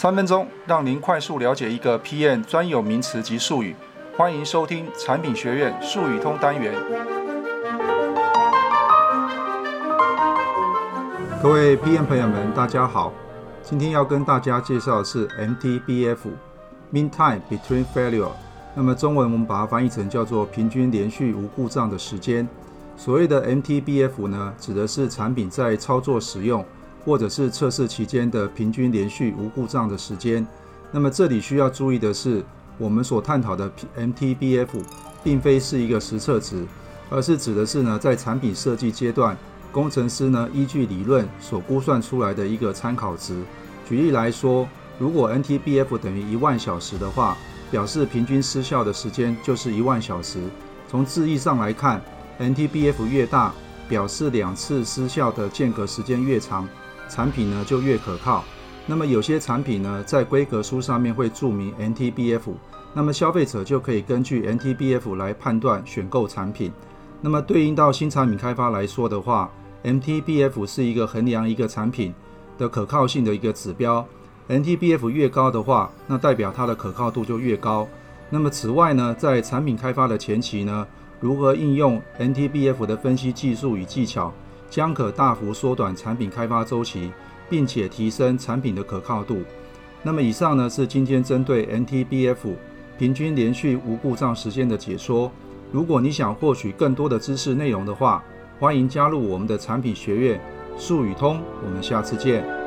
三分钟让您快速了解一个 PM 专有名词及术语。欢迎收听产品学院术语通单元。各位 PM 朋友们，大家好。今天要跟大家介绍的是 MTBF（Mean Time Between Failure）。那么中文我们把它翻译成叫做平均连续无故障的时间。所谓的 MTBF 呢，指的是产品在操作使用。或者是测试期间的平均连续无故障的时间。那么这里需要注意的是，我们所探讨的 MTBF 并非是一个实测值，而是指的是呢，在产品设计阶段，工程师呢依据理论所估算出来的一个参考值。举例来说，如果 NTBF 等于一万小时的话，表示平均失效的时间就是一万小时。从字义上来看，NTBF 越大，表示两次失效的间隔时间越长。产品呢就越可靠。那么有些产品呢，在规格书上面会注明 NTBF，那么消费者就可以根据 NTBF 来判断选购产品。那么对应到新产品开发来说的话，NTBF 是一个衡量一个产品的可靠性的一个指标。NTBF 越高的话，那代表它的可靠度就越高。那么此外呢，在产品开发的前期呢，如何应用 NTBF 的分析技术与技巧，将可大幅缩短产品开发周期，并且提升产品的可靠度。那么以上呢，是今天针对 NTBF 平均连续无故障时间的解说。如果你想获取更多的知识内容的话，欢迎加入我们的产品学院术语通。我们下次见。